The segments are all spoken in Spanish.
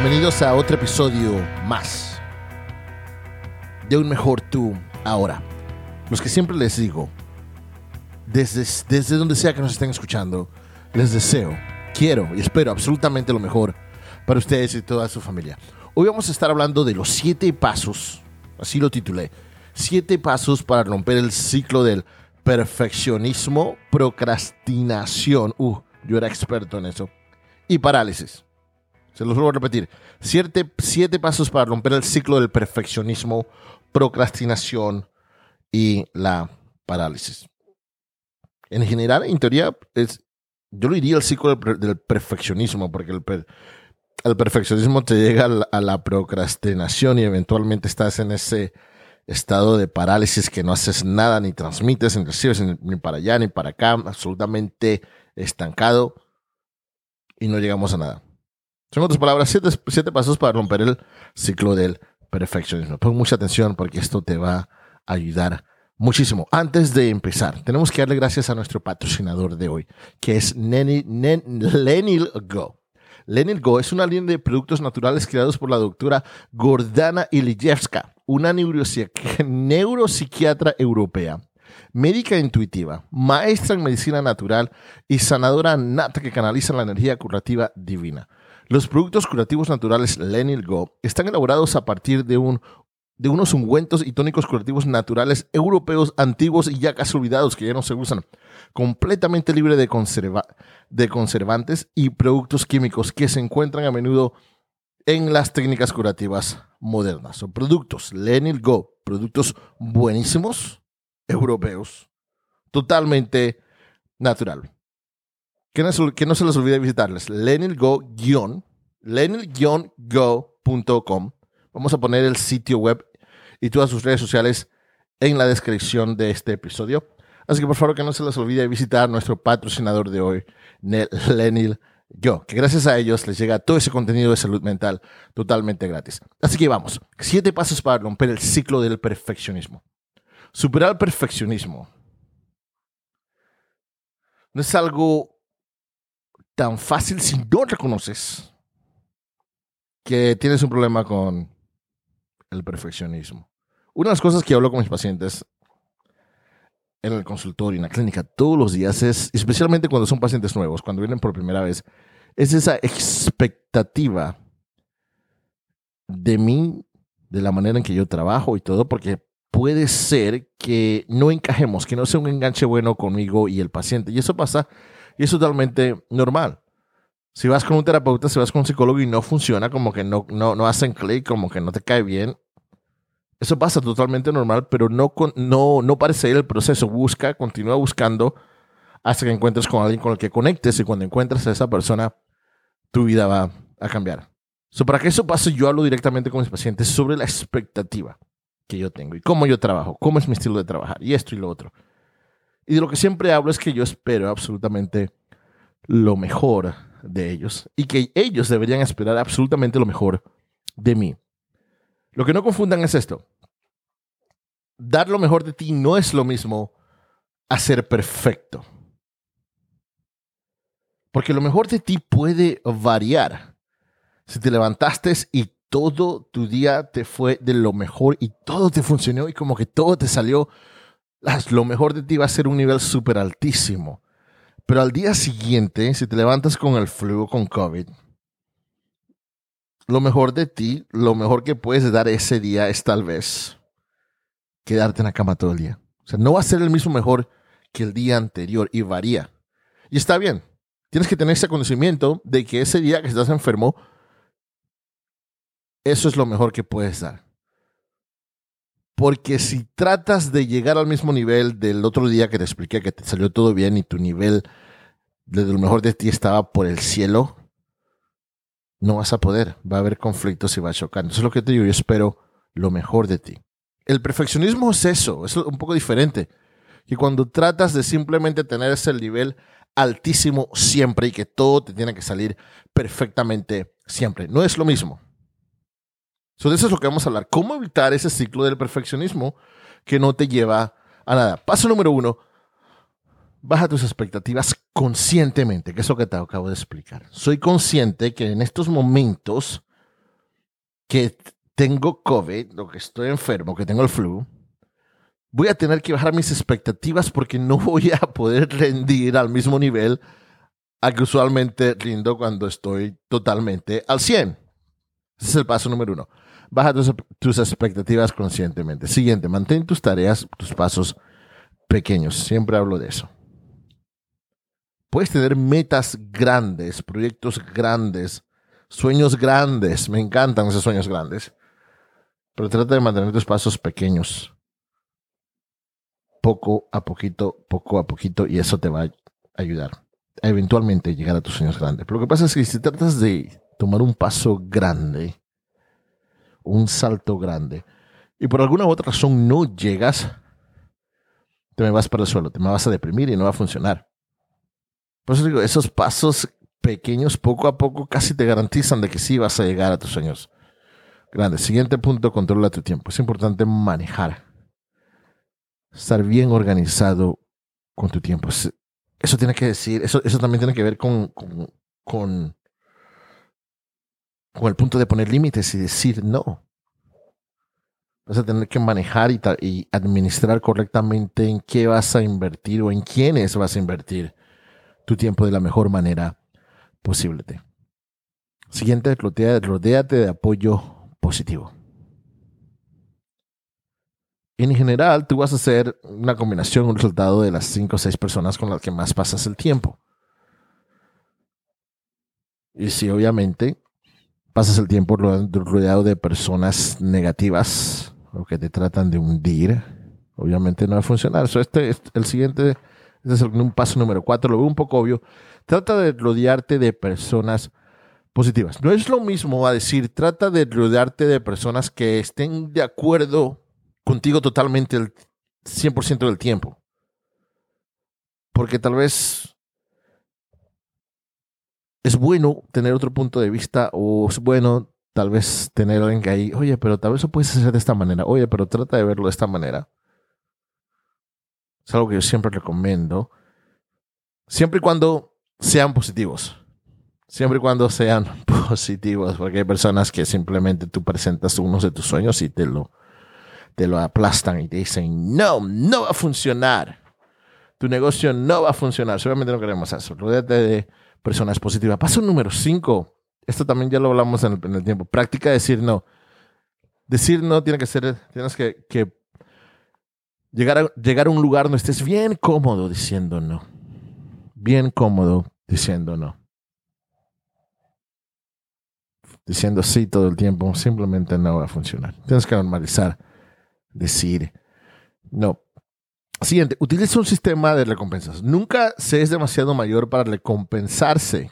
Bienvenidos a otro episodio más de Un Mejor Tú Ahora. Los que siempre les digo, desde, desde donde sea que nos estén escuchando, les deseo, quiero y espero absolutamente lo mejor para ustedes y toda su familia. Hoy vamos a estar hablando de los siete pasos, así lo titulé, siete pasos para romper el ciclo del perfeccionismo, procrastinación, uh, yo era experto en eso, y parálisis. Se los vuelvo a repetir. Siete, siete pasos para romper el ciclo del perfeccionismo, procrastinación y la parálisis. En general, en teoría, es, yo lo diría el ciclo del, perfeccionismo, porque el, perfeccionismo te llega a la, procrastinación y eventualmente estás en ese estado de parálisis que no haces nada, ni transmites, ni recibes, ni para allá, ni para acá, absolutamente estancado y no llegamos a nada. Son otras palabras, siete, pasos para romper el ciclo del perfeccionismo. Pon mucha atención porque esto te va a ayudar muchísimo. Antes de empezar, tenemos que darle gracias a nuestro patrocinador de hoy, que es Lenil Go. Lenil Go es una línea de productos naturales creados por la doctora Gordana Ilijevska, una neuropsiquiatra europea médica intuitiva, maestra en medicina natural y sanadora nata que canaliza la energía curativa divina. Los productos curativos naturales Lenil Go están elaborados a partir de, un, de unos ungüentos y tónicos curativos naturales europeos antiguos y ya casi olvidados que ya no se usan, completamente libre de, de conservantes y productos químicos que se encuentran a menudo en las técnicas curativas modernas. Son productos Lenil Go, productos buenísimos, europeos, totalmente natural que no, se les olvide visitarles. lenilgo-go.com. Vamos a poner el sitio web y todas sus redes sociales en la descripción de este episodio. Así que por favor que no se les olvide visitar nuestro patrocinador de hoy, Lenil Yo, que gracias a ellos les llega todo ese contenido de salud mental totalmente gratis. Así que vamos, siete pasos para romper el ciclo del perfeccionismo. Superar el perfeccionismo no es algo tan fácil si no reconoces que tienes un problema con el perfeccionismo. Una de las cosas que hablo con mis pacientes en el consultorio, en la clínica, todos los días es, especialmente cuando son pacientes nuevos, cuando vienen por primera vez, es esa expectativa de mí, de la manera en que yo trabajo y todo, porque puede ser que no encajemos, que no sea un enganche bueno conmigo y el paciente. Y eso pasa y es totalmente normal. Si vas con un terapeuta, si vas con un psicólogo y no funciona, como que no, no, no hacen clic, como que no te cae bien, eso pasa totalmente normal, pero no, no, no parece el proceso. Busca, continúa buscando hasta que encuentres con alguien con el que conectes y cuando encuentres a esa persona, tu vida va a cambiar. So, para que eso pase, yo hablo directamente con mis pacientes sobre la expectativa que yo tengo y cómo yo trabajo, cómo es mi estilo de trabajar y esto y lo otro. Y de lo que siempre hablo es que yo espero absolutamente lo mejor de ellos y que ellos deberían esperar absolutamente lo mejor de mí. Lo que no confundan es esto. Dar lo mejor de ti no es lo mismo a ser perfecto. Porque lo mejor de ti puede variar. Si te levantaste y todo tu día te fue de lo mejor y todo te funcionó y como que todo te salió lo mejor de ti va a ser un nivel súper altísimo. Pero al día siguiente, si te levantas con el flu con COVID, lo mejor de ti, lo mejor que puedes dar ese día es tal vez quedarte en la cama todo el día. O sea, no va a ser el mismo mejor que el día anterior y varía. Y está bien. Tienes que tener ese conocimiento de que ese día que estás enfermo, eso es lo mejor que puedes dar. Porque si tratas de llegar al mismo nivel del otro día que te expliqué que te salió todo bien y tu nivel de lo mejor de ti estaba por el cielo, no vas a poder. Va a haber conflictos y va a chocar. Eso es lo que te digo. Yo espero lo mejor de ti. El perfeccionismo es eso, es un poco diferente. Que cuando tratas de simplemente tener ese nivel altísimo siempre y que todo te tiene que salir perfectamente siempre. No es lo mismo. So, de eso es lo que vamos a hablar. ¿Cómo evitar ese ciclo del perfeccionismo que no te lleva a nada? Paso número uno, baja tus expectativas conscientemente, que es lo que te acabo de explicar. Soy consciente que en estos momentos que tengo COVID, lo que estoy enfermo, que tengo el flu, voy a tener que bajar mis expectativas porque no voy a poder rendir al mismo nivel a que usualmente rindo cuando estoy totalmente al 100. Ese es el paso número uno. Baja tus, expectativas conscientemente. Siguiente, mantén tus tareas, tus pasos pequeños. Siempre hablo de eso. Puedes tener metas grandes, proyectos grandes, sueños grandes. Me encantan esos sueños grandes. Pero trata de mantener tus pasos pequeños. Poco a poquito, poco a poquito, y eso te va a ayudar a eventualmente llegar a tus sueños grandes. Pero lo que pasa es que si tratas de tomar un paso grande, un salto grande, y por alguna u otra razón no llegas, te me vas para el suelo, te me vas a deprimir y no va a funcionar. Por eso digo, esos pasos pequeños poco a poco casi te garantizan de que sí vas a llegar a tus sueños grandes. Siguiente punto, controla tu tiempo. Es importante manejar, estar bien organizado con tu tiempo. Eso tiene que decir, eso, eso también tiene que ver con, con, con, el punto de poner límites y decir no. Vas a tener que manejar y, administrar correctamente en qué vas a invertir o en quiénes vas a invertir tu tiempo de la mejor manera posible. Siguiente, rodeate de apoyo positivo en general, tú vas a ser una combinación, un resultado de las cinco o seis personas con las que más pasas el tiempo. Y si obviamente pasas el tiempo rodeado de personas negativas o que te tratan de hundir, obviamente no va a funcionar. este, el siguiente, este es un paso número cuatro, lo veo un poco obvio. Trata de rodearte de personas positivas. No es lo mismo a decir, trata de rodearte de personas que estén de acuerdo contigo totalmente el 100% del tiempo. Porque tal vez es bueno tener otro punto de vista o es bueno tal vez tener alguien que ahí, oye, pero tal vez lo puedes hacer de esta manera, oye, pero trata de verlo de esta manera. Es algo que yo siempre recomiendo. Siempre y cuando sean positivos. Siempre y cuando sean positivos, porque hay personas que simplemente tú presentas unos de tus sueños y te lo te lo aplastan y te dicen, no, no va a funcionar. Tu negocio no va a funcionar. Seguramente no queremos eso. Rodéate de personas positivas. Paso número 5. Esto también ya lo hablamos en el, tiempo. Práctica decir no. Decir no tiene que ser, tienes que, llegar, a, llegar a un lugar donde estés bien cómodo diciendo no. Bien cómodo diciendo no. Diciendo sí todo el tiempo simplemente no va a funcionar. Tienes que normalizar decir no. Siguiente, utiliza un sistema de recompensas. Nunca se es demasiado mayor para recompensarse.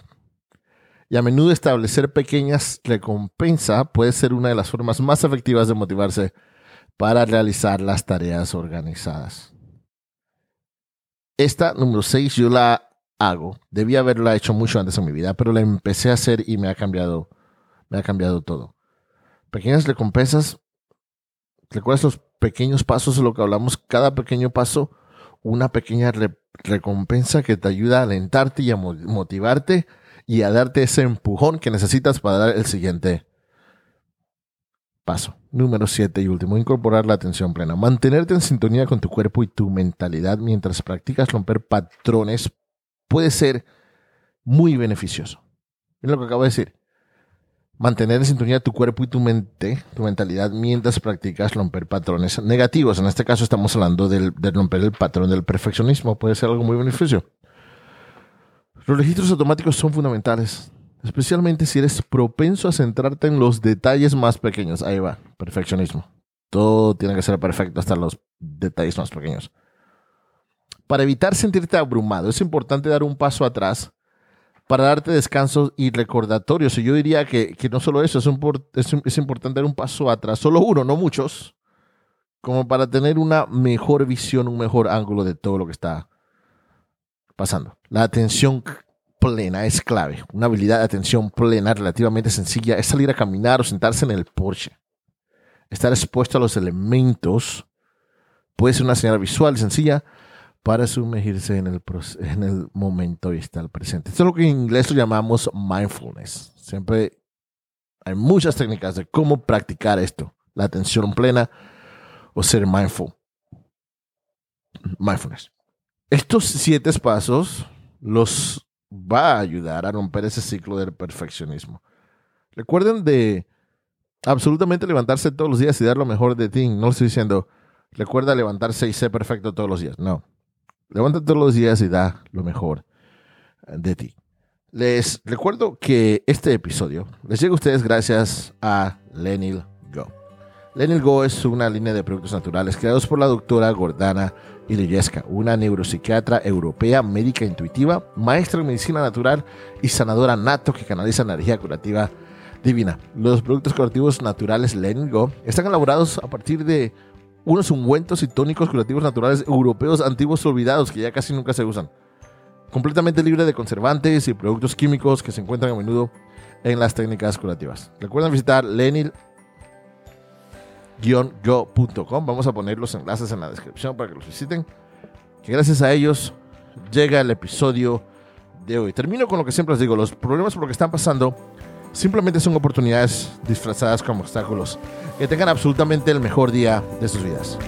Y a menudo establecer pequeñas recompensas puede ser una de las formas más efectivas de motivarse para realizar las tareas organizadas. Esta, número 6, yo la hago. Debía haberla hecho mucho antes en mi vida, pero la empecé a hacer y me ha cambiado, me ha cambiado todo. Pequeñas recompensas. ¿Recuerdas los pequeños pasos lo que hablamos, cada pequeño paso, una pequeña recompensa que te ayuda a alentarte y a motivarte y a darte ese empujón que necesitas para dar el siguiente paso. Número 7 y último, incorporar la atención plena. Mantenerte en sintonía con tu cuerpo y tu mentalidad mientras practicas romper patrones puede ser muy beneficioso. Es lo que acabo de decir mantener en sintonía tu cuerpo y tu mente, tu mentalidad, mientras practicas romper patrones negativos. En este caso estamos hablando del, de romper el patrón del perfeccionismo. Puede ser algo muy beneficioso. Los registros automáticos son fundamentales, especialmente si eres propenso a centrarte en los detalles más pequeños. Ahí va, perfeccionismo. Todo tiene que ser perfecto hasta los detalles más pequeños. Para evitar sentirte abrumado, es importante dar un paso atrás para darte descansos y recordatorios. Y yo diría que, no solo eso, es, es, importante dar un paso atrás, solo uno, no muchos, como para tener una mejor visión, un mejor ángulo de todo lo que está pasando. La atención plena es clave. Una habilidad de atención plena relativamente sencilla es salir a caminar o sentarse en el porche. Estar expuesto a los elementos puede ser una señal visual sencilla, para sumergirse en el, en el momento y estar presente. Esto es lo que en inglés llamamos mindfulness. Siempre Hay muchas técnicas de cómo practicar esto, la atención plena o ser mindful. Mindfulness. Estos siete pasos los va a ayudar a romper ese ciclo del perfeccionismo. Recuerden de absolutamente levantarse todos los días y dar lo mejor de ti. No estoy diciendo, recuerda levantarse y ser perfecto todos los días. No. Levántate todos los días y da lo mejor de ti. Les recuerdo que este episodio les llega a ustedes gracias a Lenil Go. Lenil Go es una línea de productos naturales creados por la doctora Gordana Ilyeska, una neuropsiquiatra europea, médica intuitiva, maestra en medicina natural y sanadora nato que canaliza energía curativa divina. Los productos curativos naturales Lenil Go están elaborados a partir de unos ungüentos y tónicos curativos naturales europeos antiguos olvidados que ya casi nunca se usan completamente libre de conservantes y productos químicos que se encuentran a menudo en las técnicas curativas. Recuerden visitar lenil-go.com. Vamos a poner los enlaces en la descripción para que los visiten. Que gracias a ellos llega el episodio de hoy. Termino con lo que siempre les digo, los problemas por lo que están pasando simplemente son oportunidades disfrazadas como obstáculos. Que tengan absolutamente el mejor día de sus vidas.